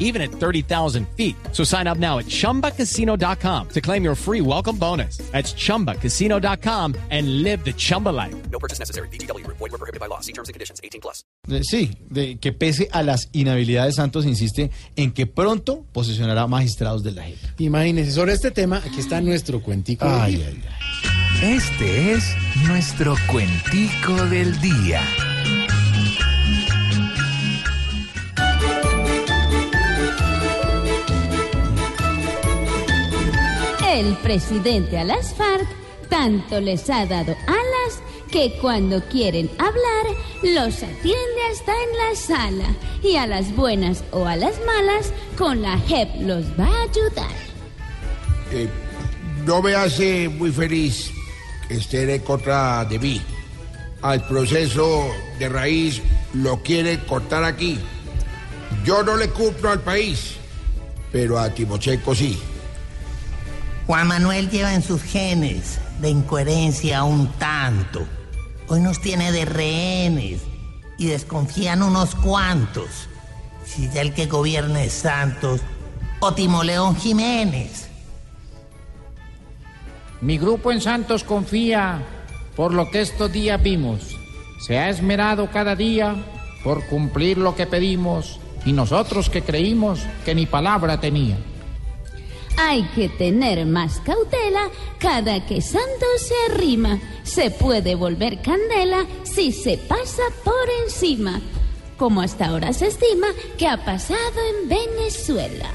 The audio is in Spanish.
even at 30,000 feet. So sign up now at chumbacasino.com to claim your free welcome bonus. That's chumbacasino.com and live the Chumba life. No purchase necessary. BGW. Void were prohibited by law. See terms and conditions. 18 plus. Sí, de que pese a las inhabilidades, Santos insiste en que pronto posesionará magistrados de la JEP. Imagínense, sobre este tema, aquí está nuestro cuentico. del Ay, día. ay, ay. Este es nuestro cuentico del día. El presidente a las FARC tanto les ha dado alas que cuando quieren hablar los atiende hasta en la sala y a las buenas o a las malas con la JEP los va a ayudar. Eh, no me hace muy feliz que en contra de mí. Al proceso de raíz lo quieren cortar aquí. Yo no le cumplo al país, pero a Timochenko sí. Juan Manuel lleva en sus genes de incoherencia un tanto. Hoy nos tiene de rehenes y desconfían unos cuantos. Si ya el que gobierna es Santos o Timoleón Jiménez. Mi grupo en Santos confía por lo que estos días vimos. Se ha esmerado cada día por cumplir lo que pedimos y nosotros que creímos que ni palabra tenía. Hay que tener más cautela cada que Santos se arrima. Se puede volver candela si se pasa por encima, como hasta ahora se estima que ha pasado en Venezuela.